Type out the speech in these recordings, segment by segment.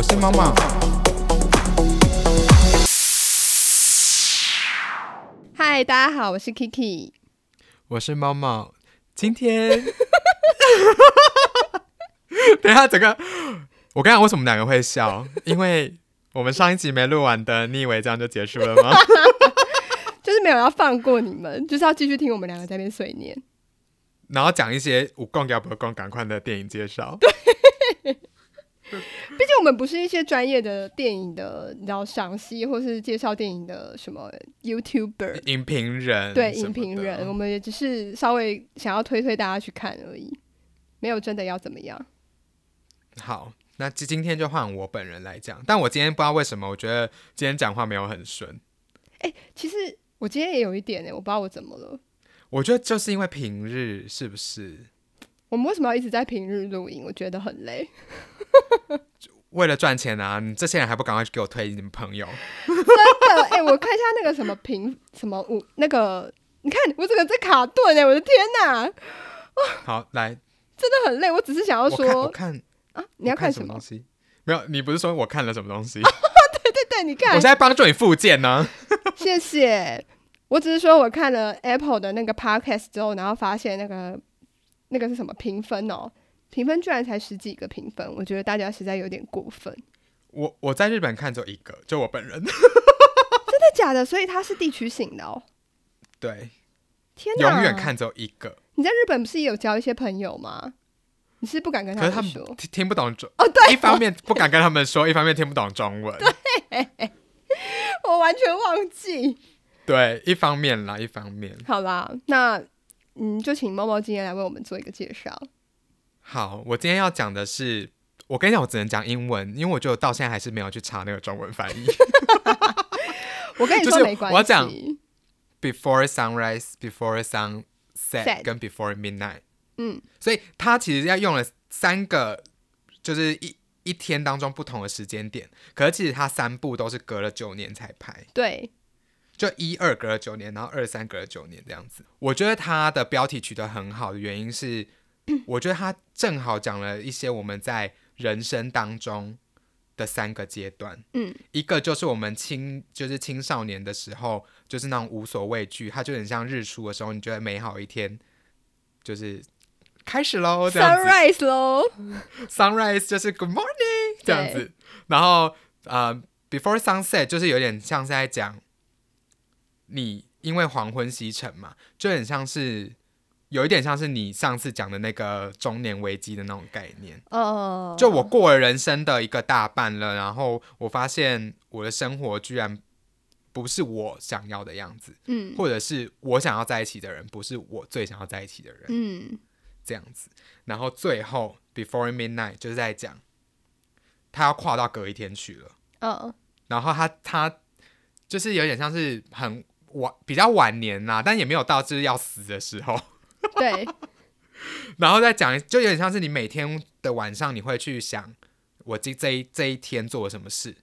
我是毛毛。嗨，大家好，我是 Kiki。我是猫猫。今天，等一下，整个我刚刚为什么两个会笑？因为我们上一集没录完的，你以为这样就结束了吗？就是没有要放过你们，就是要继续听我们两个在那边碎念。然后讲一些无共要不共赶快的电影介绍。毕竟我们不是一些专业的电影的，你知道赏析或是介绍电影的什么 YouTuber 影评人，对影评人，我们也只是稍微想要推推大家去看而已，没有真的要怎么样。好，那今今天就换我本人来讲，但我今天不知道为什么，我觉得今天讲话没有很顺。哎，其实我今天也有一点哎，我不知道我怎么了。我觉得就是因为平日是不是？我们为什么要一直在平日录音？我觉得很累。为了赚钱啊！你这些人还不赶快给我推你们朋友？真的哎，我看一下那个什么评什么五那个，你看我这个在卡顿哎，我的天哪！好来，真的很累。我只是想要说，我看啊，你要看什么东西？没有，你不是说我看了什么东西？对对对，你看，我现在帮助你复健呢。谢谢。我只是说我看了 Apple 的那个 Podcast 之后，然后发现那个那个是什么评分哦。评分居然才十几个评分，我觉得大家实在有点过分。我我在日本看只有一个，就我本人。真的假的？所以他是地区型的哦。对。天哪！永远看只有一个。你在日本不是也有交一些朋友吗？你是不敢跟他们说，听听不懂中哦。对，一方面不敢跟他们说，一方面听不懂中文。对，我完全忘记。对，一方面啦，一方面。好啦，那嗯，就请猫猫今天来为我们做一个介绍。好，我今天要讲的是，我跟你讲，我只能讲英文，因为我就到现在还是没有去查那个中文翻译。我跟你说没关系，我讲 before sunrise, before sunset 跟 before midnight。嗯，所以他其实要用了三个，就是一一天当中不同的时间点，可是其实他三部都是隔了九年才拍。对，就一二隔了九年，然后二三隔了九年这样子。我觉得他的标题取得很好的原因是。我觉得他正好讲了一些我们在人生当中的三个阶段，嗯，一个就是我们青就是青少年的时候，就是那种无所畏惧，它就很像日出的时候，你觉得美好一天就是开始喽，sunrise 喽，sunrise 就是 good morning 这样子，然后呃 before sunset 就是有点像是在讲你因为黄昏西沉嘛，就很像是。有一点像是你上次讲的那个中年危机的那种概念，哦，就我过了人生的一个大半了，然后我发现我的生活居然不是我想要的样子，嗯，或者是我想要在一起的人不是我最想要在一起的人，嗯，这样子，然后最后 before midnight 就是在讲他要跨到隔一天去了，嗯，然后他他就是有点像是很晚比较晚年呐，但也没有到就是要死的时候。对，然后再讲，就有点像是你每天的晚上，你会去想我这这一这一天做了什么事，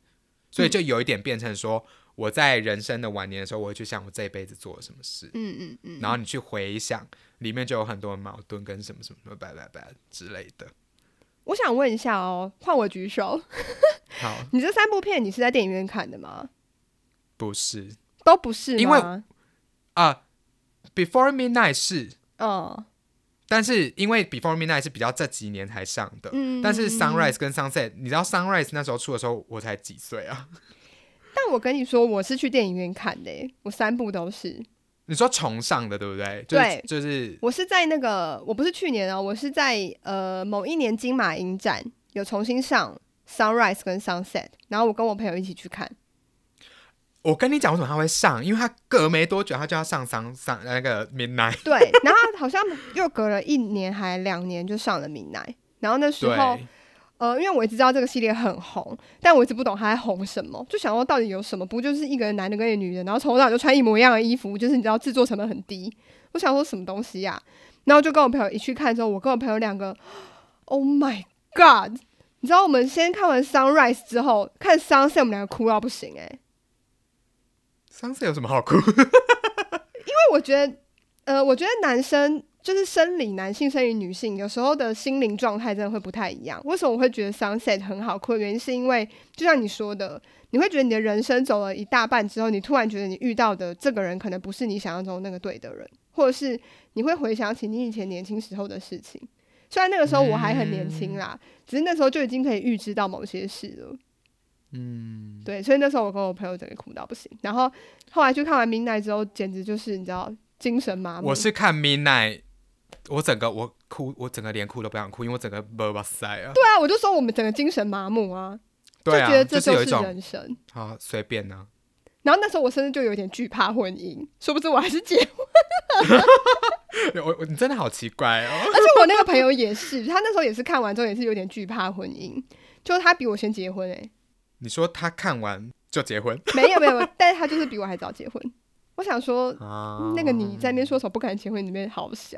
所以就有一点变成说，我在人生的晚年的时候，我会去想我这一辈子做了什么事，嗯嗯嗯，然后你去回想，里面就有很多矛盾跟什么什么什么拜拜拜之类的。我想问一下哦，换我举手。好，你这三部片你是在电影院看的吗？不是，都不是，因为啊，Before Midnight 是。哦，但是因为 Before Midnight 是比较这几年才上的，嗯，但是 Sunrise 跟 Sunset，你知道 Sunrise 那时候出的时候我才几岁啊？但我跟你说，我是去电影院看的，我三部都是。你说重上的对不对？对，就是我是在那个，我不是去年哦，我是在呃某一年金马影展有重新上 Sunrise 跟 Sunset，然后我跟我朋友一起去看。我跟你讲，为什么他会上？因为他隔没多久，他就要上上上那个 Midnight。对，然后好像又隔了一年还两年就上了 Midnight。然后那时候，呃，因为我一直知道这个系列很红，但我一直不懂他在红什么，就想说到底有什么？不就是一个男的跟一个女人，然后从头到尾就穿一模一样的衣服，就是你知道制作成本很低。我想说什么东西呀？然后就跟我朋友一去看之后，我跟我朋友两个，Oh my God！你知道我们先看完 Sunrise 之后，看 Sunset，我们两个哭到不行哎。Sunset 有什么好哭？因为我觉得，呃，我觉得男生就是生理男性、生理女性，有时候的心灵状态真的会不太一样。为什么我会觉得 sunset 很好哭？原因是因为就像你说的，你会觉得你的人生走了一大半之后，你突然觉得你遇到的这个人可能不是你想象中那个对的人，或者是你会回想起你以前年轻时候的事情。虽然那个时候我还很年轻啦，只是那时候就已经可以预知到某些事了。嗯，对，所以那时候我跟我朋友整个哭到不行。然后后来去看完《Midnight》之后，简直就是你知道精神麻木。我是看《Midnight》，我整个我哭，我整个连哭都不想哭，因为我整个啵啵塞啊。对啊，我就说我们整个精神麻木啊，就觉得这就是人生。啊，随便呢。然后那时候我甚至就有点惧怕婚姻，殊不知我还是结婚。我我你真的好奇怪哦！而且我那个朋友也是，他那时候也是看完之后也是有点惧怕婚姻，就是他比我先结婚哎。你说他看完就结婚？没有没有，但是他就是比我还早结婚。我想说，那个你在那边说什么不敢结婚，你那边好小。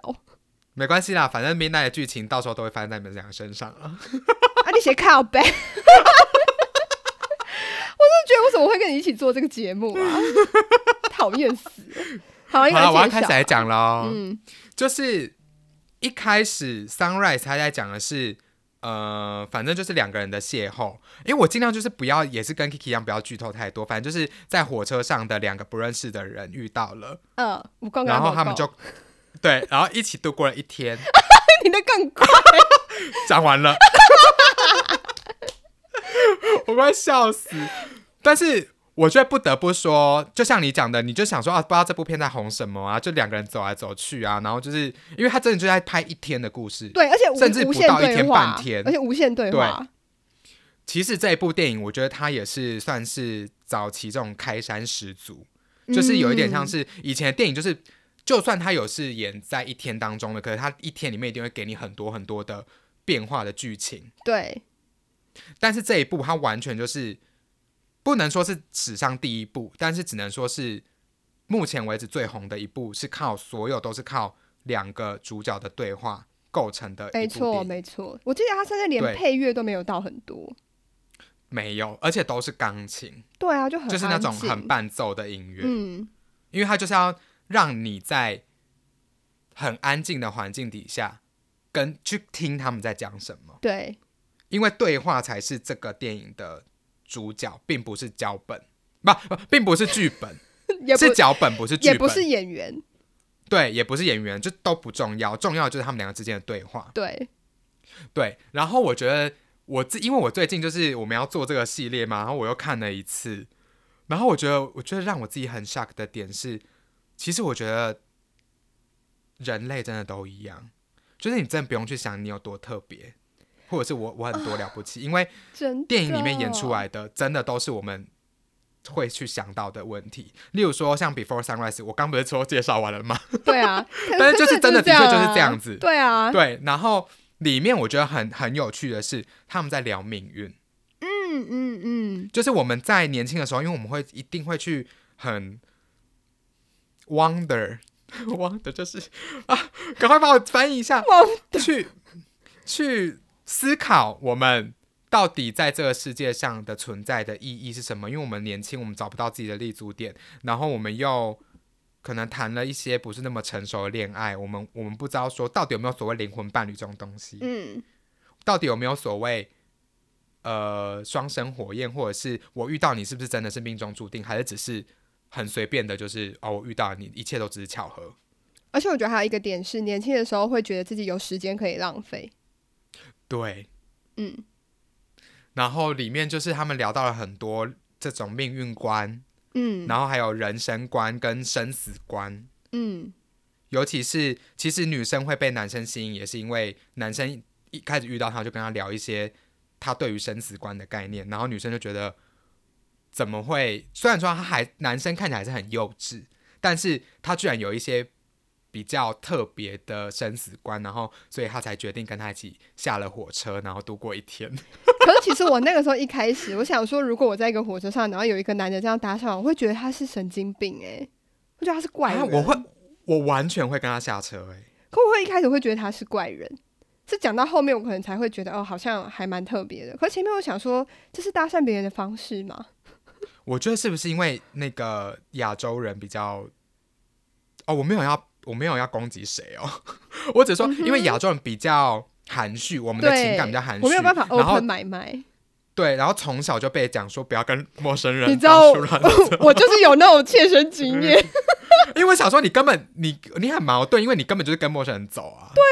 没关系啦，反正 Midnight 的剧情到时候都会发生在你们两个身上啊。啊，你写靠背。我是觉得为什么会跟你一起做这个节目啊？讨厌死！好，我要开始来讲喽。嗯，就是一开始 Sunrise 他在讲的是，呃，反正就是两个人的邂逅。因为我尽量就是不要，也是跟 Kiki 一样，不要剧透太多。反正就是在火车上的两个不认识的人遇到了，嗯，然后他们就对，然后一起度过了一天。你的更快，讲完了。我快笑死！但是我觉得不得不说，就像你讲的，你就想说啊，不知道这部片在红什么啊？就两个人走来走去啊，然后就是因为他真的就在拍一天的故事，对，而且甚至不到一天半天，而且无限对话。其实这一部电影，我觉得它也是算是早期这种开山始祖，就是有一点像是以前的电影，就是就算他有是演在一天当中的，可是他一天里面一定会给你很多很多的变化的剧情，对。但是这一部，它完全就是不能说是史上第一部，但是只能说是目前为止最红的一部，是靠所有都是靠两个主角的对话构成的。没错，没错。我记得他甚至连配乐都没有到很多，没有，而且都是钢琴。对啊，就很就是那种很伴奏的音乐。嗯，因为他就是要让你在很安静的环境底下，跟去听他们在讲什么。对。因为对话才是这个电影的主角，并不是脚本，不不，并不是剧本，是脚本，不是剧本，也不是演员，对，也不是演员，就都不重要，重要就是他们两个之间的对话。对，对。然后我觉得我自，因为我最近就是我们要做这个系列嘛，然后我又看了一次，然后我觉得，我觉得让我自己很 shock 的点是，其实我觉得人类真的都一样，就是你真的不用去想你有多特别。或者是我我很多了不起，因为 电影里面演出来的真的都是我们会去想到的问题。例如说像 Before Sunrise，我刚不是说介绍完了吗？对啊，但是就是真的的确就是这样子。对啊，对。然后里面我觉得很很有趣的是，他们在聊命运。嗯嗯嗯，就是我们在年轻的时候，因为我们会一定会去很 wonder wonder，就是啊，赶快帮我翻译一下，去去。思考我们到底在这个世界上的存在的意义是什么？因为我们年轻，我们找不到自己的立足点，然后我们又可能谈了一些不是那么成熟的恋爱，我们我们不知道说到底有没有所谓灵魂伴侣这种东西，嗯，到底有没有所谓呃双生火焰，或者是我遇到你是不是真的是命中注定，还是只是很随便的，就是哦我遇到你，一切都只是巧合。而且我觉得还有一个点是，年轻的时候会觉得自己有时间可以浪费。对，嗯，然后里面就是他们聊到了很多这种命运观，嗯，然后还有人生观跟生死观，嗯，尤其是其实女生会被男生吸引，也是因为男生一开始遇到他就跟他聊一些他对于生死观的概念，然后女生就觉得怎么会？虽然说他还男生看起来是很幼稚，但是他居然有一些。比较特别的生死观，然后所以他才决定跟他一起下了火车，然后度过一天。可是其实我那个时候一开始，我想说，如果我在一个火车上，然后有一个男的这样搭讪，我会觉得他是神经病哎，我觉得他是怪人。我会，我完全会跟他下车哎。可我会一开始会觉得他是怪人，是讲到后面我可能才会觉得哦，好像还蛮特别的。可前面我想说，这是搭讪别人的方式吗？我觉得是不是因为那个亚洲人比较……哦，我没有要。我没有要攻击谁哦，我只说，因为亚洲人比较含蓄，我们的情感比较含蓄，我没有办法 open 买卖。对，然后从小就被讲说不要跟陌生人你知道 我就是有那种切身经验，因为我想说你根本你你很矛盾，因为你根本就是跟陌生人走啊。对，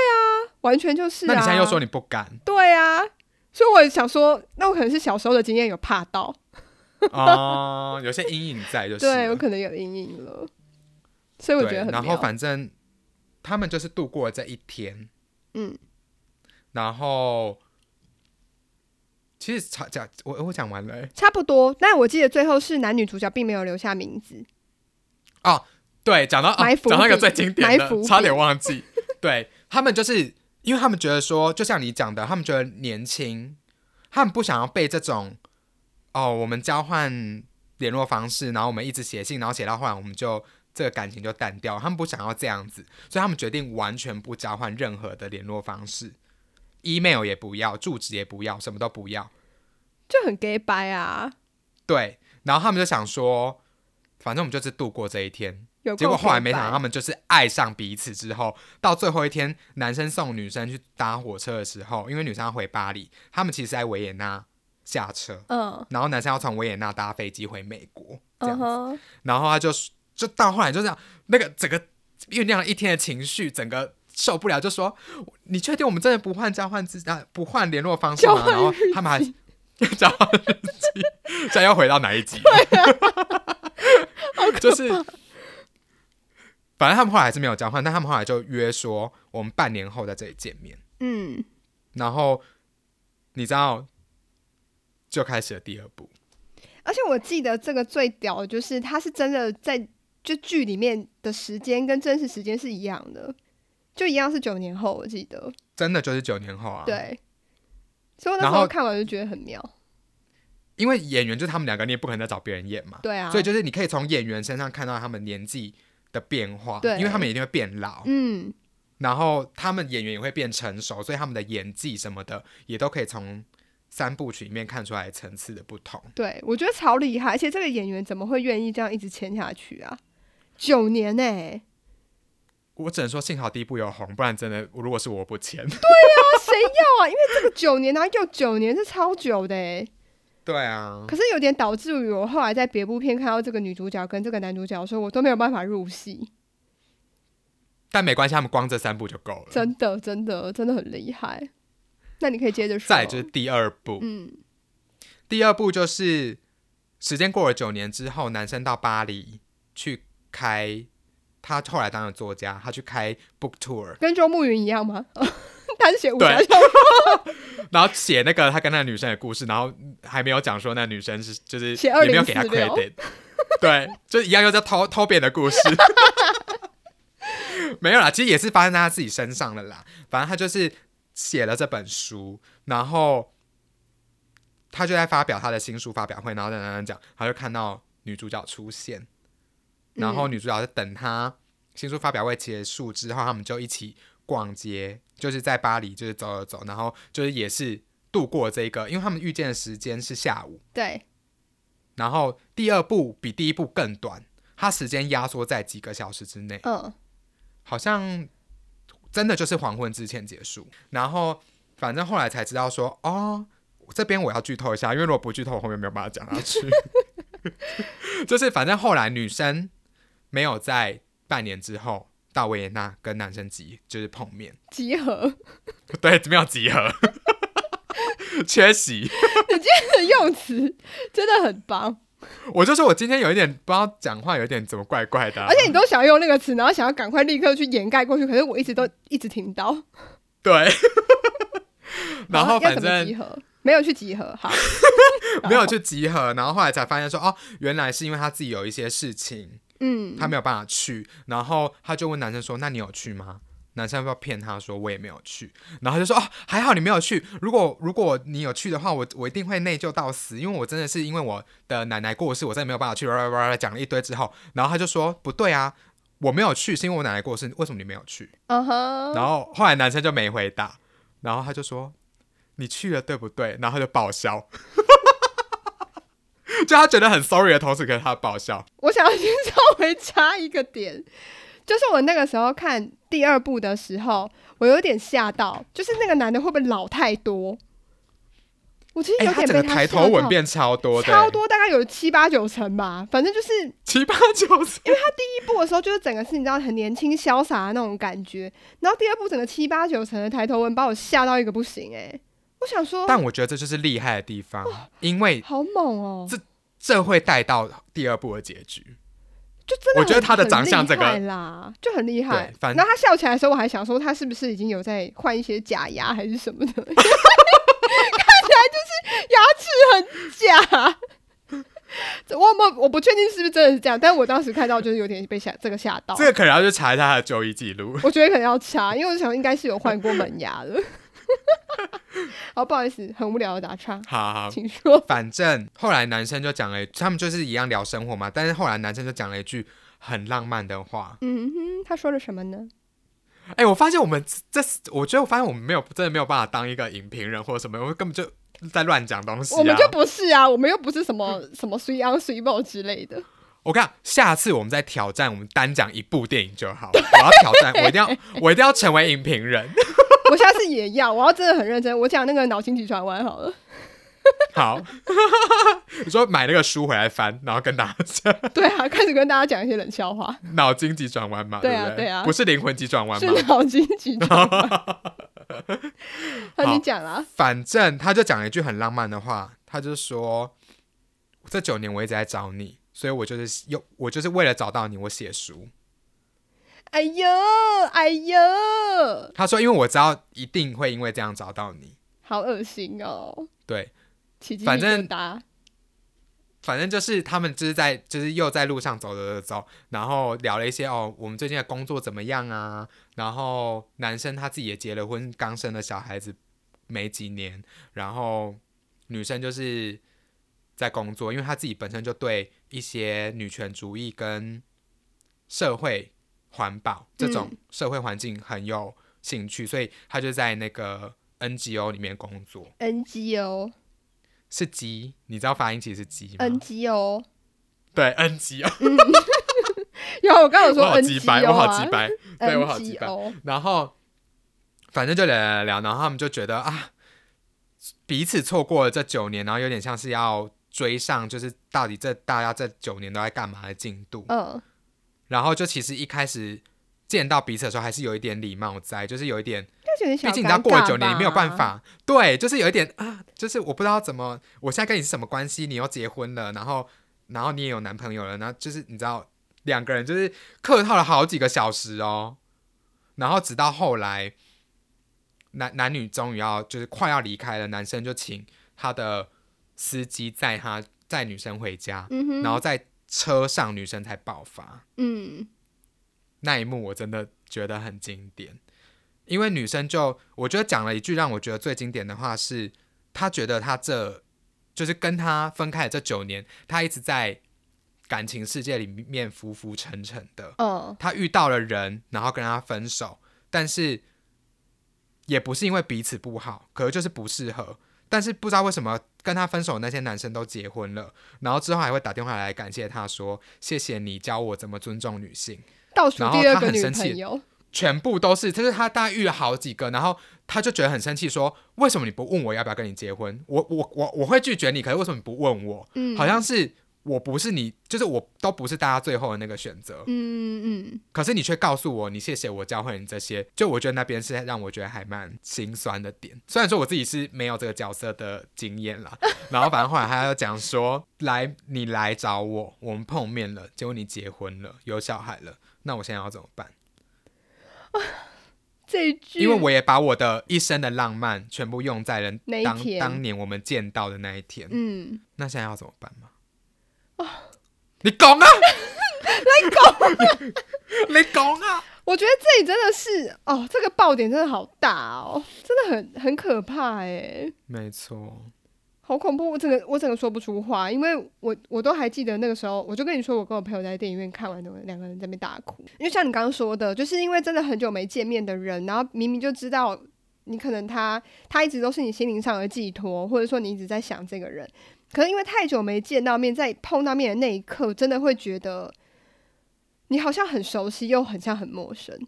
完全就是、啊。那你现在又说你不敢对啊，所以我想说，那我可能是小时候的经验有怕到，哦，有些阴影在就是了。对我可能有阴影了，所以我觉得很对然后反正他们就是度过了这一天，嗯，然后其实差讲我我讲完了、欸、差不多。但我记得最后是男女主角并没有留下名字，哦，对，讲到哦埋伏讲到一个最经典的，埋伏差点忘记。对他们就是因为他们觉得说，就像你讲的，他们觉得年轻，他们不想要被这种哦，我们交换联络方式，然后我们一直写信，然后写到后来我们就这个感情就淡掉，他们不想要这样子，所以他们决定完全不交换任何的联络方式，email 也不要，住址也不要，什么都不要。就很 gay 白啊，对，然后他们就想说，反正我们就是度过这一天。有结果后来没想到，他们就是爱上彼此之后，到最后一天，男生送女生去搭火车的时候，因为女生要回巴黎，他们其实在维也纳下车，嗯然后男生要从维也纳搭飞机回美国，这样子。嗯，然后他就就到后来就这样，那个整个酝酿了一天的情绪，整个受不了，就说：“你确定我们真的不换交换资啊，不换联络方式吗？”然后他们还 交换日记，现在要回到哪一集？对 啊就是，反正他们后来还是没有交换，但他们后来就约说，我们半年后在这里见面。嗯，然后你知道，就开始了第二步。而且我记得这个最屌的就是，他是真的在就剧里面的时间跟真实时间是一样的，就一样是九年后，我记得。真的就是九年后啊，，对，所以我那时候看完就觉得很妙。因为演员就他们两个，你也不可能再找别人演嘛，对啊，所以就是你可以从演员身上看到他们年纪的变化，对因为他们一定会变老，嗯，然后他们演员也会变成熟，所以他们的演技什么的也都可以从三部曲里面看出来层次的不同。对，我觉得超厉害，而且这个演员怎么会愿意这样一直签下去啊？九年呢、我只能说幸好第一部有红，不然真的如果是我不签。对啊谁要啊？因为这个九年，然后又九年，是超久的哎。对啊，可是有点导致于我后来在别部片看到这个女主角跟这个男主角的时候，我都没有办法入戏。但没关系，他们光这三部就够了。真的，真的，真的很厉害。那你可以接着说。再就是第二部，嗯第二部就是时间过了九年之后，男生到巴黎去开，他后来当了作家，他去开 book tour，跟周慕云一样吗？他是写武对侠小说，然后写那个他跟那个女生的故事，然后还没有讲说那女生是就是也没有给他 credit，对，就一样又在偷偷别人的故事。没有啦，其实也是发生在他自己身上了啦。反正他就是写了这本书，然后他就在发表他的新书发表会，然后在那讲，他就看到女主角出现，然后嗯女主角在等他新书发表会结束之后，他们就一起逛街，就是在巴黎就是走走走，然后就是也是度过这个，因为他们遇见的时间是下午，对，然后第二部比第一部更短，它时间压缩在几个小时之内，嗯，好像真的就是黄昏之前结束。然后反正后来才知道说，哦，这边我要剧透一下，因为如果不剧透，我后面没有办法讲下去。就是反正后来女生没有在半年之后到维也纳跟男生集就是碰面，集合 对，没有集合，缺席。你今天的用词真的很棒，我就说我今天有一点不知道讲话有一点怎么怪怪的啊、而且你都想要用那个词，然后想要赶快立刻去掩盖过去，可是我一直都一直听到。对，然后反正集合？没有去集合，好，没有去集合，然后后来才发现说，哦，原来是因为他自己有一些事情，嗯，他没有办法去，然后他就问男生说，那你有去吗？男生要不要骗他说我也没有去，然后他就说哦还好你没有去，如果如果你有去的话，我我一定会内疚到死，因为我真的是因为我的奶奶过世，我真的没有办法去，讲了一堆之后，然后他就说不对啊，我没有去是因为我奶奶过世，为什么你没有去？然后后来男生就没回答，然后他就说：“你去了对不对？”然后他就爆笑，就他觉得很 sorry 的同时，可是他爆笑。我想要先稍微插一个点，就是我那个时候看第二部的时候，我有点吓到，就是那个男的会不会老太多？我其实有点被整个抬头纹变超多的、超多，大概有七八九成吧。反正就是七八九成，因为他。第一部的时候，就是整个是你知道很年轻潇洒的那种感觉，然后第二部整个七八九成的抬头纹把我吓到一个不行哎、我想说，但我觉得这就是厉害的地方，因为好猛哦、这这会带到第二部的结局。就真的我觉得他的很长相这个啦，就很厉害对。反然后他笑起来的时候，我还想说他是不是已经有在换一些假牙还是什么的，看起来就是牙齿很假。我我我不确定是不是真的是这样，但是我当时看到就是有点被吓这个吓到。这个可能要去查一下他的就医记录。我觉得可能要查，因为我想应该是有换过门牙了。好，不好意思，很无聊的打岔，好好，请说。反正后来男生就讲了一，他们就是一样聊生活嘛，但是后来男生就讲了一句很浪漫的话。嗯哼，他说了什么呢？哎、我发现我们这，我觉得我发现我们没有真的没有办法当一个影评人或者什么，我们根本就在乱讲东西、啊。我们就不是啊，我们又不是什么什么 three on three ball 之类的。我看下次我们再挑战，我们单讲一部电影就好。我要挑战，我一定要，我一定要成为影评人。我下次也要，我要真的很认真。我讲那个脑筋急转弯好了。好，你说买那个书回来翻，然后跟大家讲 对啊，开始跟大家讲一些冷笑话，脑筋急转弯嘛，对啊不对？啊不是灵魂急转弯是吗？脑筋急转弯。那你讲啦，反正他就讲了一句很浪漫的话，他就说：“这九年我一直在找你，所以我就是又我就是为了找到你，我写书。哎呦哎呦，”他说：“因为我知道一定会因为这样找到你。好恶心哦，对，反正。反正就是他们就是在就是又在路上走走走走，然后聊了一些哦，我们最近的工作怎么样啊？然后男生他自己也结了婚，刚生了小孩子没几年，然后女生就是在工作，因为她自己本身就对一些女权主义跟社会环保这种社会环境很有兴趣，所以他就在那个 NGO 里面工作。NGO 是鸡，你知道发音其实是鸡吗？NGO，对，NGO。然后我刚刚有说我好鸡掰我好啊鸡掰，对我好鸡掰。然后反正就聊聊聊，然后他们就觉得啊，彼此错过了这九年，然后有点像是要追上，就是到底这大家这九年都在干嘛的进度。嗯，然后就其实一开始见到彼此的时候，还是有一点礼貌在，就是有一点，毕竟你知道过了九年，你没有办。法，对，就是有一点啊，就是我不知道怎么，我现在跟你是什么关系，你又结婚了，然后然后你也有男朋友了，然后就是你知道两个人就是客套了好几个小时哦，然后直到后来男男女终于要就是快要离开了，男生就请他的司机载他载女生回家，然后在车上女生才爆发。嗯那一幕我真的觉得很经典，因为女生就我觉得讲了一句让我觉得最经典的话是，她觉得她这就是跟他分开的这九年，她一直在感情世界里面浮浮沉沉的。嗯她遇到了人，然后跟他分手，但是也不是因为彼此不好，可能就是不适合。但是不知道为什么跟他分手的那些男生都结婚了，然后之后还会打电话来感谢他说：“谢谢你教我怎么尊重女性。”倒数然后第二个女他很生气朋友，全部都是，就是他大概遇了好几个，然后他就觉得很生气，说为什么你不问我要不要跟你结婚？我我我我会拒绝你，可是为什么你不问我？嗯，好像是我不是你，就是我都不是大家最后的那个选择，嗯嗯可是你却告诉我你谢谢我教会你这些，就我觉得那边是让我觉得还蛮心酸的点。虽然说我自己是没有这个角色的经验啦，然后反正后来他又讲说，来你来找我，我们碰面了，结果你结婚了，有小孩了，那我现在要怎么办？这一句，因为我也把我的一生的浪漫全部用在了当当年我们见到的那一天。嗯，那现在要怎么办吗？你讲啊！你讲，你讲啊！我觉得这里真的是哦，这个爆点真的好大哦，真的很很可怕哎，没错，好恐怖！我整个我整个说不出话，因为我我都还记得那个时候，我就跟你说，我跟我朋友在电影院看完的，两个人在那边大哭。因为像你刚刚说的，就是因为真的很久没见面的人，然后明明就知道你可能他他一直都是你心灵上的寄托，或者说你一直在想这个人，可是因为太久没见到面，在碰到面的那一刻，真的会觉得你好像很熟悉，又很像很陌生。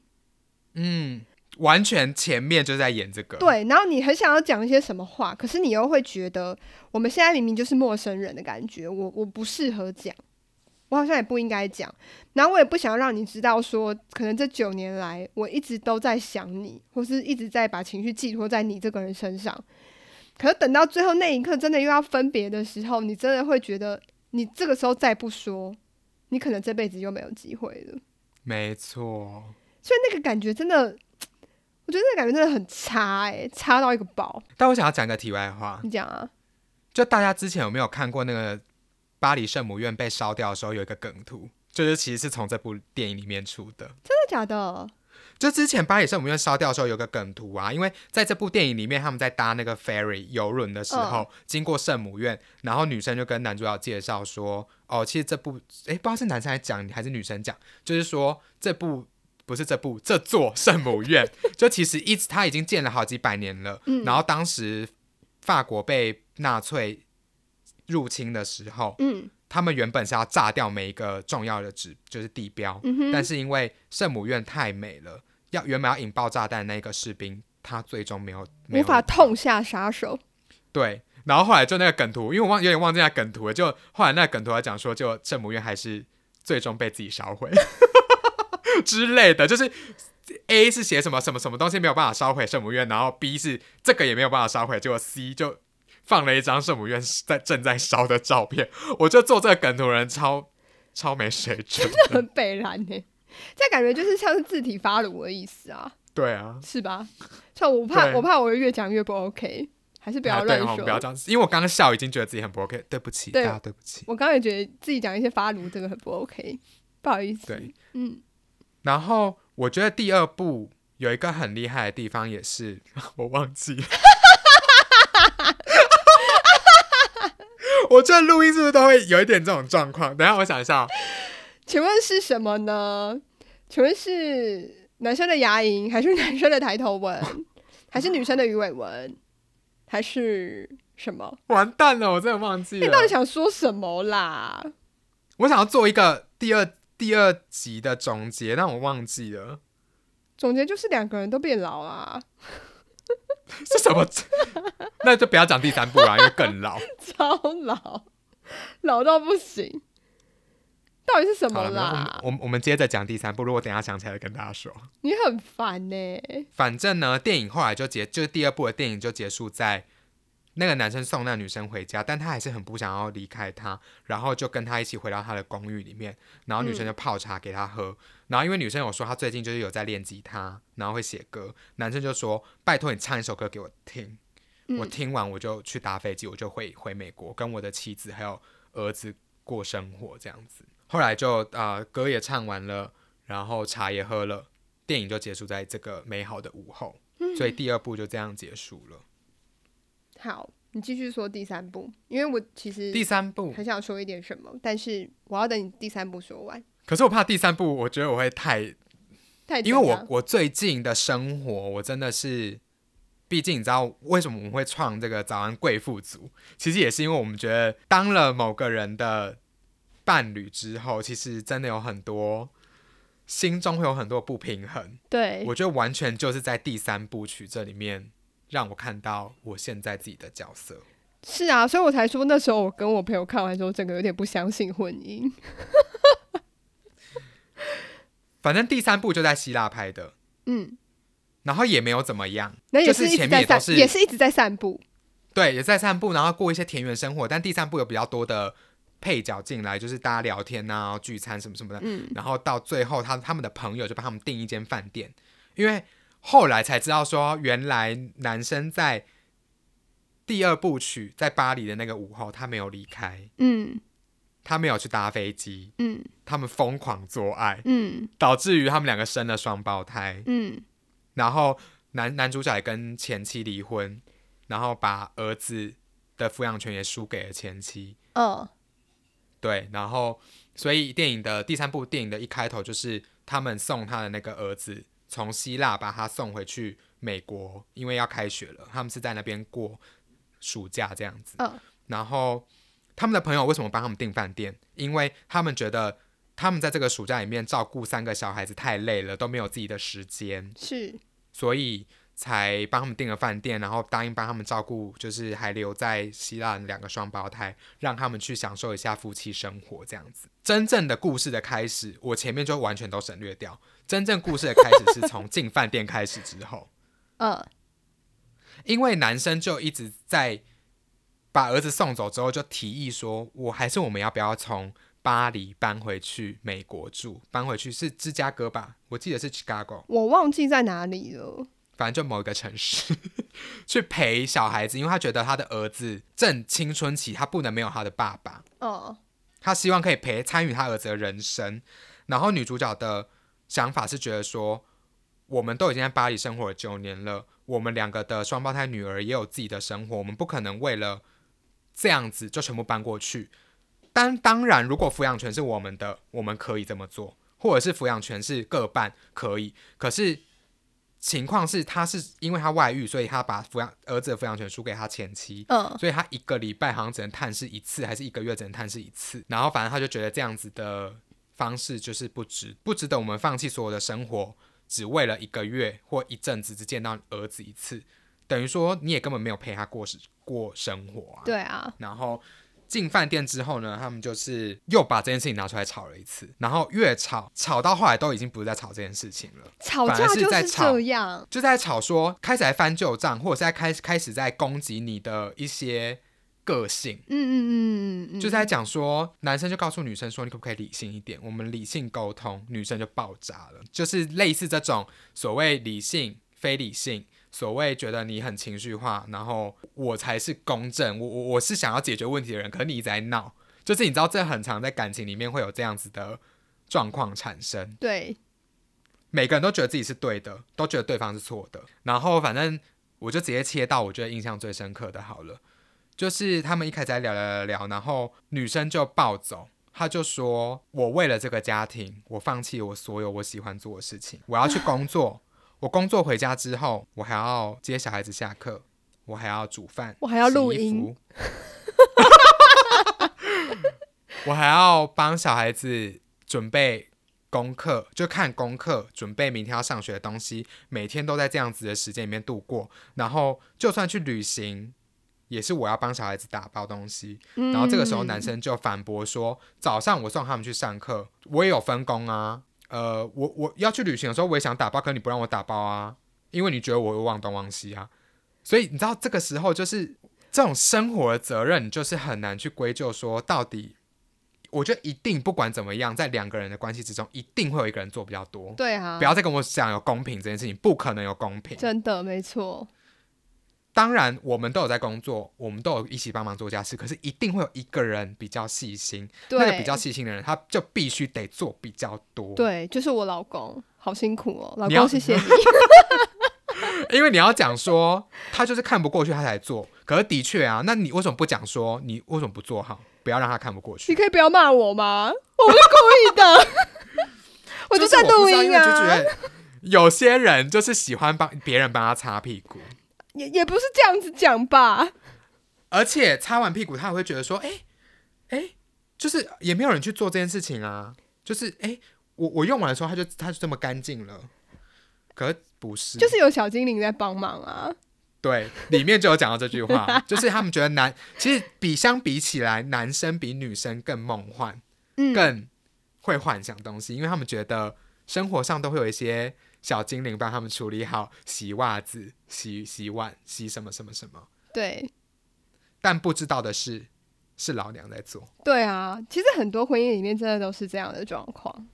嗯，完全前面就在演这个。对，然后你很想要讲一些什么话，可是你又会觉得我们现在明明就是陌生人的感觉，我我不适合讲，我好像也不应该讲。然后我也不想要让你知道说，可能这九年来我一直都在想你，或是一直在把情绪寄托在你这个人身上。可是等到最后那一刻，真的又要分别的时候，你真的会觉得，你这个时候再不说，你可能这辈子就没有机会了。没错。所以那个感觉真的，我觉得那个感觉真的很差哎，差到一个爆。但我想要讲一个题外话，你讲啊。就大家之前有没有看过那个巴黎圣母院被烧掉的时候，有一个梗图，就是其实是从这部电影里面出的。真的假的？就之前巴黎圣母院烧掉的时候有个梗图啊，因为在这部电影里面，他们在搭那个 ferry 游轮的时候，经过圣母院，然后女生就跟男主角介绍说：“哦，其实这部，哎，不知道是男生来讲还是女生讲，就是说这部不是这部这座圣母院，就其实一直它已经建了好几百年了。然后当时法国被纳粹入侵的时候，嗯，他们原本是要炸掉每一个重要的指，就是地标，但是因为圣母院太美了。”要原本要引爆炸弹那个士兵，他最终没有无法痛下杀手。对，然后后来就那个梗图，因为我忘有点忘记那梗图了。就后来那个梗图来讲说，就圣母院还是最终被自己烧毁 之类的。就是 A 是写什么什么什么东西没有办法烧毁圣母院，然后 B 是这个也没有办法烧毁，结果 C 就放了一张圣母院在正在烧的照片。我觉得做这个梗图人超超没水准，真的很北然呢。这感觉就是像是字体发炉的意思啊，对啊，是吧？像我怕，我怕我越讲越不 OK，还是不要乱说，不要这样子。因为我刚刚笑已经觉得自己很不 OK，对不起，大家对不起。我刚刚也觉得自己讲一些发炉这个很不 OK，不好意思。对，嗯。然后我觉得第二部有一个很厉害的地方，也是我忘记了。我觉得录音是不是都会有一点这种状况？等下我想一下。请问是什么呢？请问是男生的牙龈，还是男生的抬头纹，还是女生的鱼尾纹，还是什么？完蛋了，我真的忘记了。你到底想说什么啦？我想要做一个第二第二集的总结，但我忘记了。总结就是两个人都变老啦。是什么？那就不要讲第三部了，因为更老，超老，老到不行。到底是什么啦？我我们接着讲第三部。如果等下想起来，跟大家说。你很烦呢。反正呢，电影后来就结，就是第二部的电影就结束在那个男生送那女生回家，但他还是很不想要离开她，然后就跟他一起回到他的公寓里面，然后女生就泡茶给他喝，然后因为女生有说她最近就是有在练吉他，然后会写歌，男生就说拜托你唱一首歌给我听，我听完我就去搭飞机，我就会回美国跟我的妻子还有儿子过生活这样子。后来就啊，歌也唱完了，然后茶也喝了，电影就结束在这个美好的午后，所以第二部就这样结束了。好，你继续说第三部，因为我其实第三部很想说一点什么，但是我要等你第三部说完。可是我怕第三部，我觉得我会太太，因为我我最近的生活，我真的是，毕竟你知道为什么我们会创这个早安贵妇组，其实也是因为我们觉得当了某个人的。伴侣之后，其实真的有很多心中会有很多不平衡。对，我觉得完全就是在第三部曲这里面让我看到我现在自己的角色。是啊，所以我才说那时候我跟我朋友看完之后，整个有点不相信婚姻。反正第三部就在希腊拍的，嗯，然后也没有怎么样，那也是前面都是也是一直在散步，对，也在散步，然后过一些田园生活。但第三部有比较多的。配角进来就是大家聊天啊、聚餐什么什么的，嗯，然后到最后他他们的朋友就帮他们订一间饭店，因为后来才知道说，原来男生在第二部曲在巴黎的那个午后，他没有离开，嗯，他没有去搭飞机，嗯，他们疯狂做爱，嗯，导致于他们两个生了双胞胎，嗯，然后男男主角也跟前妻离婚，然后把儿子的抚养权也输给了前妻，哦。对，然后所以电影的第三部电影的一开头就是他们送他的那个儿子从希腊把他送回去美国，因为要开学了，他们是在那边过暑假这样子。嗯，然后他们的朋友为什么帮他们订饭店？因为他们觉得他们在这个暑假里面照顾三个小孩子太累了，都没有自己的时间，是，所以才帮他们订了饭店，然后答应帮他们照顾，就是还留在希腊的两个双胞胎，让他们去享受一下夫妻生活这样子。真正的故事的开始，我前面就完全都省略掉。真正故事的开始是从进饭店开始之后，嗯，因为男生就一直在把儿子送走之后，就提议说，我还是我们要不要从巴黎搬回去美国住？搬回去是芝加哥吧？我记得是 Chicago，我忘记在哪里了。反正就某一个城市去陪小孩子，因为他觉得他的儿子正青春期，他不能没有他的爸爸。哦，他希望可以陪参与他儿子的人生。然后女主角的想法是觉得说，我们都已经在巴黎生活了九年了，我们两个的双胞胎女儿也有自己的生活，我们不可能为了这样子就全部搬过去。但当然，如果抚养权是我们的，我们可以这么做，或者是抚养权是各半可以。可是情况是，他是因为他外遇，所以他把抚养儿子的抚养权输给他前妻。嗯，所以他一个礼拜好像只能探视一次，还是一个月只能探视一次。然后反正他就觉得这样子的方式就是不值，不值得我们放弃所有的生活，只为了一个月或一阵子只见到儿子一次，等于说你也根本没有陪他过过生活啊。对啊，然后进饭店之后呢，他们就是又把这件事情拿出来吵了一次，然后越吵吵到后来都已经不是在吵这件事情了。吵架反而是就是在吵这样。就在吵说，开始在翻旧账，或者是在开开始在攻击你的一些个性，嗯嗯嗯嗯嗯，就在讲说，男生就告诉女生说，你可不可以理性一点？我们理性沟通，女生就爆炸了，就是类似这种所谓理性、非理性，所谓觉得你很情绪化，然后我才是公正，我我我是想要解决问题的人，可是你一直在闹，就是你知道这很常在感情里面会有这样子的状况产生。对，每个人都觉得自己是对的，都觉得对方是错的。然后反正我就直接切到我觉得印象最深刻的好了，就是他们一开始在聊聊聊聊，然后女生就暴走，她就说：“我为了这个家庭，我放弃我所有我喜欢做的事情，我要去工作。我工作回家之后，我还要接小孩子下课，我还要煮饭，我还要录衣音服 我还要帮小孩子准备功课，就看功课，准备明天要上学的东西，每天都在这样子的时间里面度过。然后就算去旅行，也是我要帮小孩子打包东西。然后这个时候男嗯生就反驳说：“早上我送他们去上课，我也有分工啊。呃，我我要去旅行的时候，我也想打包，可你不让我打包啊，因为你觉得我会忘东忘西啊。所以你知道这个时候就是这种生活的责任，就是很难去归咎说到底。我觉得一定不管怎么样，在两个人的关系之中，一定会有一个人做比较多。对啊，不要再跟我讲有公平这件事情，不可能有公平。真的没错，当然，我们都有在工作，我们都有一起帮忙做家事，可是一定会有一个人比较细心，那个比较细心的人，他就必须得做比较多。，对，就是我老公，好辛苦哦，老公谢谢你。因为你要讲说他就是看不过去，他才做。可是的确啊，那你为什么不讲说你为什么不做好，不要让他看不过去你？可以不要骂我吗？我不是故意的，我就在录音啊，有些人就是喜欢帮别人帮他擦屁股。也也不是这样子讲吧？而且擦完屁股，他也会觉得说，哎、哎、就是也没有人去做这件事情啊，就是哎、我我用完的时候，他就他就这么干净了，可不是，就是有小精灵在帮忙啊。对，里面就有讲到这句话，就是他们觉得男其实比相比起来，男生比女生更梦幻，嗯，更会幻想东西，因为他们觉得生活上都会有一些小精灵帮他们处理好洗袜子、洗洗碗、洗什么什么什么，对但不知道的是，是老娘在做。对啊，其实很多婚姻里面真的都是这样的状况，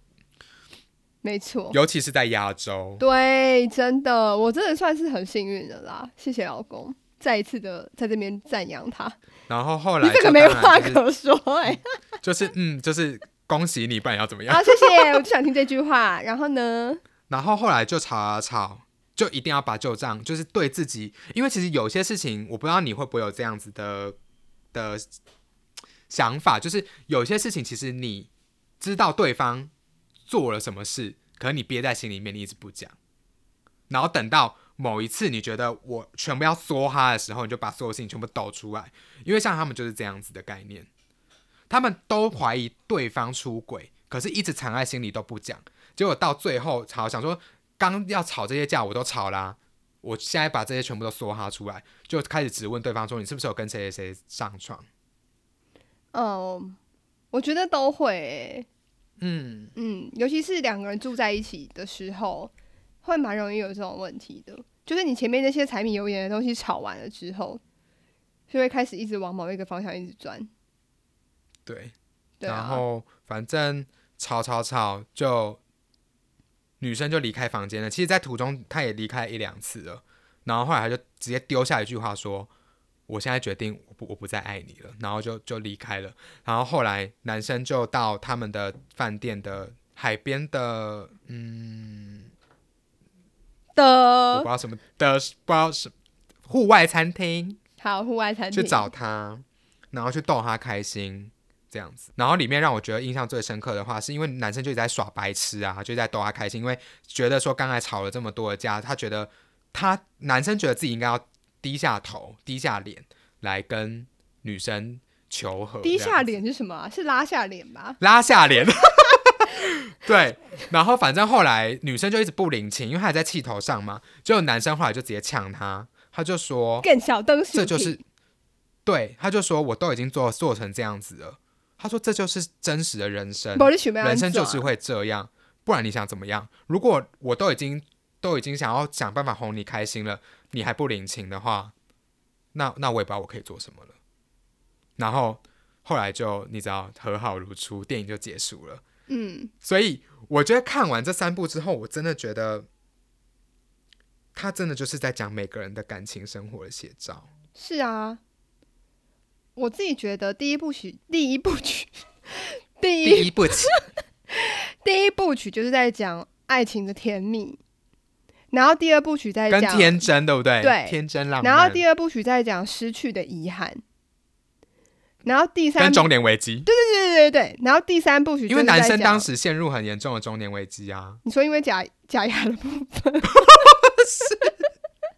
没错。尤其是在亚洲，对，真的，我真的算是很幸运的啦，谢谢老公，再一次的在这边赞扬他。然后后来这个没话可说哎、就是嗯，就是恭喜你，不然要怎么样？好，谢谢，我就想听这句话。然后呢？然后后来就吵啊吵，就一定要把旧账，就是对自己，因为其实有些事情，我不知道你会不会有这样子的的想法，就是有些事情其实你知道对方做了什么事，可能你憋在心里面，你一直不讲，然后等到某一次你觉得我全部要说他的时候，你就把所有事情全部抖出来，因为像他们就是这样子的概念，他们都怀疑对方出轨。可是一直藏在心里都不讲。结果到最后吵，想说刚要吵这些架我都吵啦，我现在把这些全部都梭哈出来，就开始质问对方说你是不是有跟谁谁谁上床？嗯，我觉得都会、欸，嗯，嗯，尤其是两个人住在一起的时候，会蛮容易有这种问题的。就是你前面那些柴米油盐的东西吵完了之后，就会开始一直往某一个方向一直转。对。然后反正吵吵吵，就女生就离开房间了。其实，在途中她也离开一两次了。然后后来她就直接丢下一句话说：“我现在决定，我不我不再爱你了。”然后就就离开了。然后后来男生就到他们的饭店的海边的，嗯的，我的不知道什么的，不知道什户外餐厅好户外餐厅去找他，然后去逗他开心。这样子，然后里面让我觉得印象最深刻的话，是因为男生就一直在耍白痴啊，就在逗他开心，因为觉得说刚才吵了这么多的架，他觉得他男生觉得自己应该要低下头、低下脸来跟女生求和，低下脸是什么啊、是拉下脸吧？拉下脸，对，然后反正后来女生就一直不领情，因为她还在气头上嘛，结果男生后来就直接呛她，他就说更小灯这就是对，他就说我都已经做做成这样子了。他说：“这就是真实的人生，人生就是会这样，不然你想怎么样？如果我都已经都已经想要想办法哄你开心了，你还不领情的话，那那我也不知道我可以做什么了。然后后来就你知道和好如初，电影就结束了。嗯，所以我觉得看完这三部之后，我真的觉得他真的就是在讲每个人的感情生活的写照。是啊。我自己觉得第一部曲，第一部曲，第一第一部曲，第一部曲就是在讲爱情的甜蜜，然后第二部曲在跟讲天真对不对？对天真浪漫。然后第二部曲在讲失去的遗憾，然后第三跟中年危机，对对对对对，然后第三部曲因为男生当时陷入很严重的中年危机啊。你说因为假假牙的部分，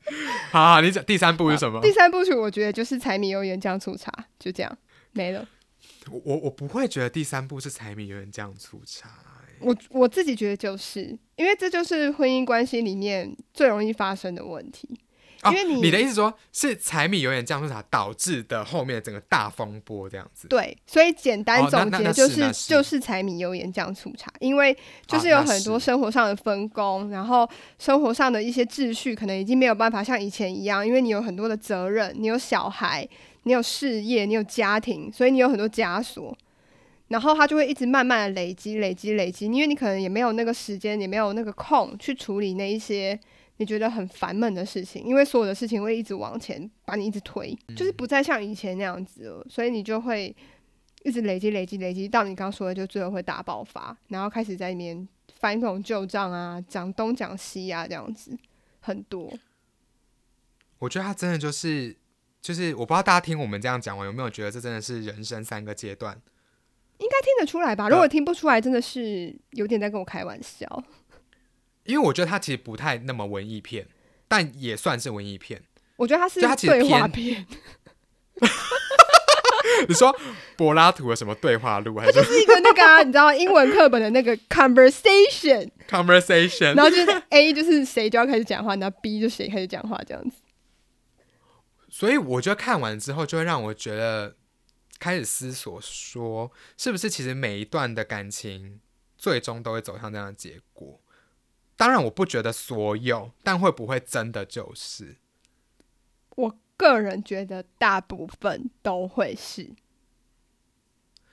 好好，你讲第三部是什么？第三部曲我觉得就是柴米油盐酱醋茶，就这样没了。我我我不会觉得第三部是柴米油盐酱醋茶、欸我我自己觉得就是因为这就是婚姻关系里面最容易发生的问题。哦因为你你的意思说是柴米油盐酱醋茶导致的后面的整个大风波这样子？对，所以简单总结就是就是柴米油盐酱醋茶，因为就是有很多生活上的分工，然后生活上的一些秩序可能已经没有办法像以前一样，因为你有很多的责任，你有小孩，你有事业，你有家庭，所以你有很多枷锁，然后它就会一直慢慢的累积、累积、累积，因为你可能也没有那个时间，也没有那个空去处理那一些你觉得很烦闷的事情，因为所有的事情会一直往前把你一直推，就是不再像以前那样子了，所以你就会一直累积、累积、累积，到你刚说的，就最后会大爆发，然后开始在里面翻这种旧账啊，讲东讲西啊，这样子很多。我觉得他真的就是就是，我不知道大家听我们这样讲完有没有觉得这真的是人生三个阶段？应该听得出来吧？呃如果听不出来，真的是有点在跟我开玩笑。因为我觉得它其实不太那么文艺片，但也算是文艺片。我觉得它是就它其实对话偏片，你说柏拉图的什么对话录，还是就是一个那个、啊、你知道英文课本的那个 conversation，conversation？然后就是 A 就是谁就要开始讲话，然后 B 就谁开始讲话这样子。所以我觉得看完之后，就会让我觉得开始思索说，是不是其实每一段的感情最终都会走向这样的结果？当然，我不觉得所有，但会不会真的就是？我个人觉得大部分都会是，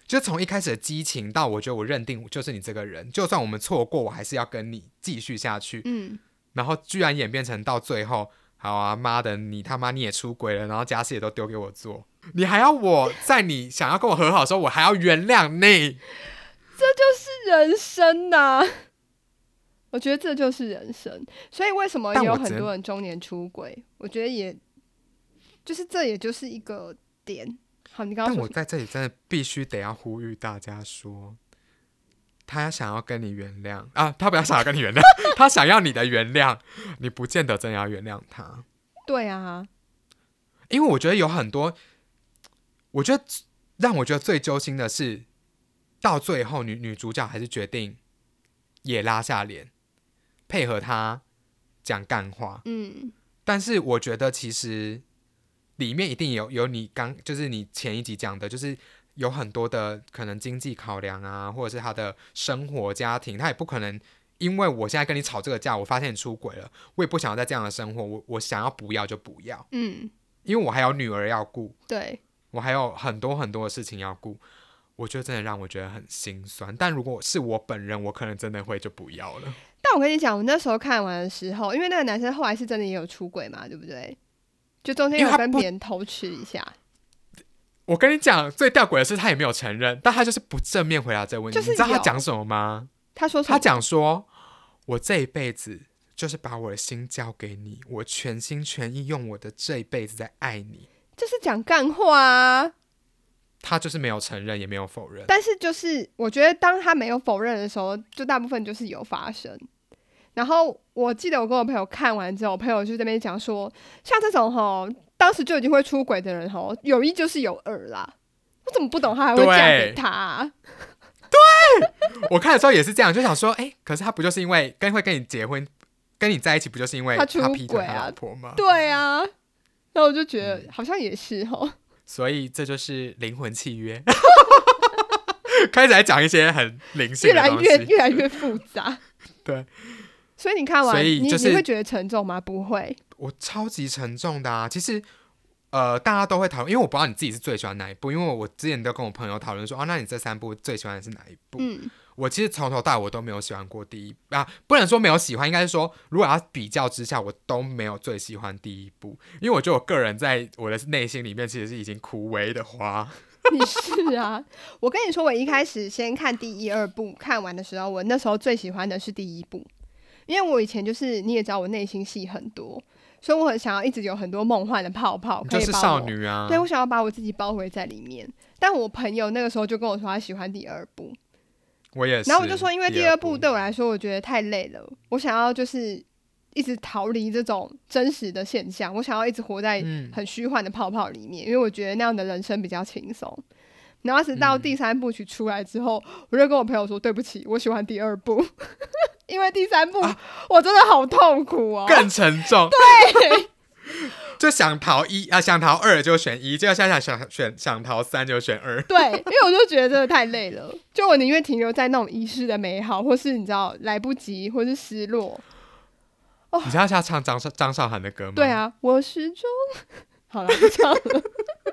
就从一开始的激情到我觉得我认定就是你这个人，就算我们错过，我还是要跟你继续下去。嗯，然后居然演变成到最后，好啊，妈的，你他妈你也出轨了，然后家事也都丢给我做，你还要我在你想要跟我和好的时候，我还要原谅你。这就是人生呐、我觉得这就是人生，所以为什么有很多人中年出轨？我觉得也就是这也就是一个点。好，你刚刚但我在这里真的必须得要呼吁大家说，他想要跟你原谅啊，他不要想要跟你原谅，他想要你的原谅，你不见得真的要原谅他，对啊，因为我觉得有很多，我觉得让我觉得最揪心的是，到最后女女主角还是决定也拉下脸，配合他讲干话。嗯，但是我觉得其实里面一定有有你刚就是你前一集讲的，就是有很多的可能经济考量啊，或者是他的生活家庭，他也不可能因为我现在跟你吵这个架，我发现你出轨了，我也不想要在这样的生活，我我想要不要就不要，嗯，因为我还有女儿要顾，对，我还有很多很多的事情要顾。我觉得真的让我觉得很心酸，但如果是我本人，我可能真的会就不要了。但我跟你讲，我那时候看完的时候，因为那个男生后来是真的也有出轨嘛，对不对？就中间有跟别人偷吃一下，我跟你讲，最吊诡的是他也没有承认，但他就是不正面回答这个问题。就是你知道他讲什么吗？他说他讲说：“我这一辈子就是把我的心交给你，我全心全意用我的这一辈子在爱你。就是讲干话啊。”他就是没有承认，也没有否认。但是就是我觉得当他没有否认的时候，就大部分就是有发生。然后我记得我跟我朋友看完之后，我朋友就在那边讲说，像这种吼，当时就已经会出轨的人吼，有一就是有二啦。我怎么不懂他还会嫁给他、啊？我看的时候也是这样，就想说：“哎、可是他不就是因为跟会跟你结婚，跟你在一起，不就是因为他出轨啊老婆吗？”对啊，然后我就觉嗯得好像也是吼。所以这就是灵魂契约。开始来讲一些很灵性越来。越越来越复杂。对，所以你看完，你所以就是你会觉得沉重吗？不会。我超级沉重的啊！其实，呃，大家都会讨论，因为我不知道你自己是最喜欢哪一部，因为我之前都跟我朋友讨论说，哦，那你这三部最喜欢的是哪一部？嗯，我其实从头到尾我都没有喜欢过第一啊，不能说没有喜欢，应该是说，如果要比较之下，我都没有最喜欢第一部，因为我觉得我个人在我的内心里面其实是已经枯萎的花。你是啊。我跟你说，我一开始先看第一二部，看完的时候，我那时候最喜欢的是第一部，因为我以前就是你也知道，我内心戏很多，所以我很想要一直有很多梦幻的泡泡就是可以把我。少女啊，对，我想要把我自己包围在里面。但我朋友那个时候就跟我说他喜欢第二部，我也是。然后我就说，因为第二部部对我来说，我觉得太累了，我想要就是一直逃离这种真实的现象，我想要一直活在嗯很虚幻的泡泡里面，因为我觉得那样的人生比较轻松。然后直到嗯第三部曲出来之后，我就跟我朋友说：“对不起，我喜欢第二部，因为第三部我真的好痛苦哦。更沉重。对，就想逃一啊，想逃二就选一，结果现在想想选想逃三就选二。对，因为我就觉得真的太累了，就我宁愿停留在那种遗失的美好，或是你知道来不及，或是失落。哦你知道他唱张韶张韶涵的歌吗？对，啊，我始终 好了，不唱了。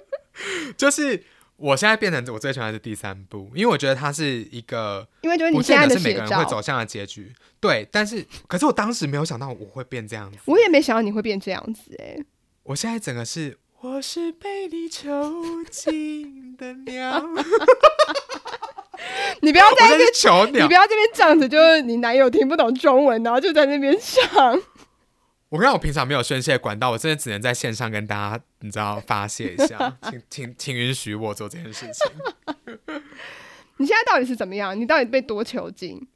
就是我现在变成我最喜欢的是第三部，因为我觉得它是一个因为就是你不现在的是每个人会，走向的结局。对，但是可是我当时没有想到我会变这样子，我也没想到你会变这样子哎、我现在整个是我是被你囚禁的 鸟，你不要在那边囚鸟你不。要这边这样子，就是你男友听不懂中文，然后就在那边唱。我跟你讲我平常没有宣泄管道，我真的只能在线上跟大家，你知道发泄一下，请请请允许我做这件事情。你现在到底是怎么样？你到底被多囚禁？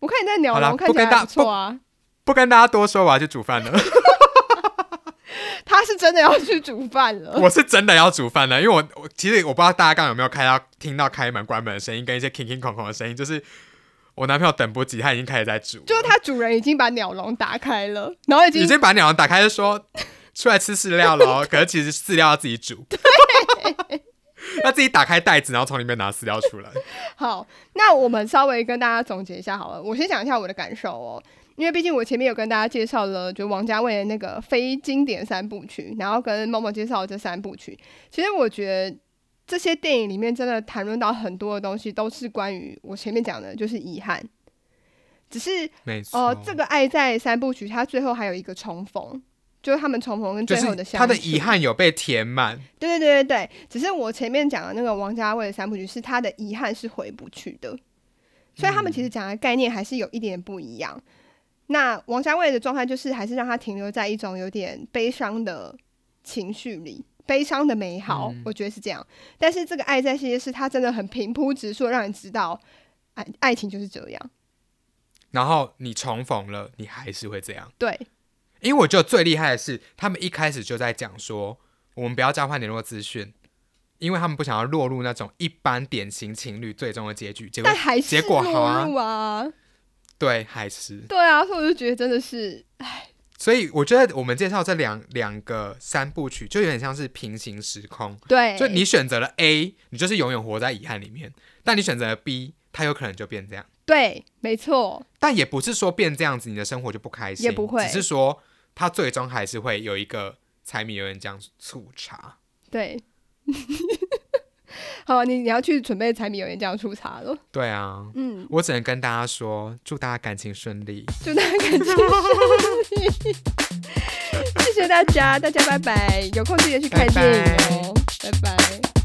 我看你在鸟笼看起来不错啊。不跟大家多说，我要去煮饭了。他是真的要去煮饭了。我是真的要煮饭了，因为我我其实我不知道大家刚刚有没有开到听到开门关门的声音，跟一些 king king 空空的声音，就是我男朋友等不及，他已经开始在煮，就是他主人已经把鸟笼打开了，然后已经已经把鸟笼打开，就说出来吃饲料了哦，可是其实饲料要自己煮，要自己打开袋子，然后从里面拿饲料出来。好。那我们稍微跟大家总结一下好了。我先讲一下我的感受哦，因为毕竟我前面有跟大家介绍了，就王家卫的那个非经典三部曲，然后跟某某介绍这三部曲。其实我觉得这些电影里面真的谈论到很多的东西，都是关于我前面讲的，就是遗憾。只是哦，这个《爱在三部曲》它最后还有一个重逢，就是他们重逢跟最后的相遇他的遗。憾有被填满，对对对对对，只是我前面讲的那个王家卫的三部曲是他的遗憾是回不去的，所以他们其实讲的概念还是有一点不一样。那王家卫的状态就是还是让他停留在一种有点悲伤的情绪里，悲伤的美好，嗯我觉得是这样。但是这个爱在世界是他真的很平铺直述，让你知道爱爱情就是这样。然后你重逢了，你还是会这样。对，因为我觉得最厉害的是，他们一开始就在讲说，我们不要交换联络资讯，因为他们不想要落入那种一般典型情侣最终的结局，结果但还是结果好啊落入啊，对还是对啊，所以我就觉得真的是，所以我觉得我们介绍这两两个三部曲，就有点像是平行时空。对，就你选择了 A，你就是永远活在遗憾里面；但你选择了 B，它有可能就变这样。对，没错，但也不是说变这样子，你的生活就不开心，也不会只是说它最终还是会有一个柴米油盐酱醋茶。对。好，你你要去准备柴米油盐酱醋茶了。对啊，嗯，我只能跟大家说，祝大家感情顺利。祝大家感情顺利。谢谢大家，大家拜拜，有空记得去看电影哦，拜拜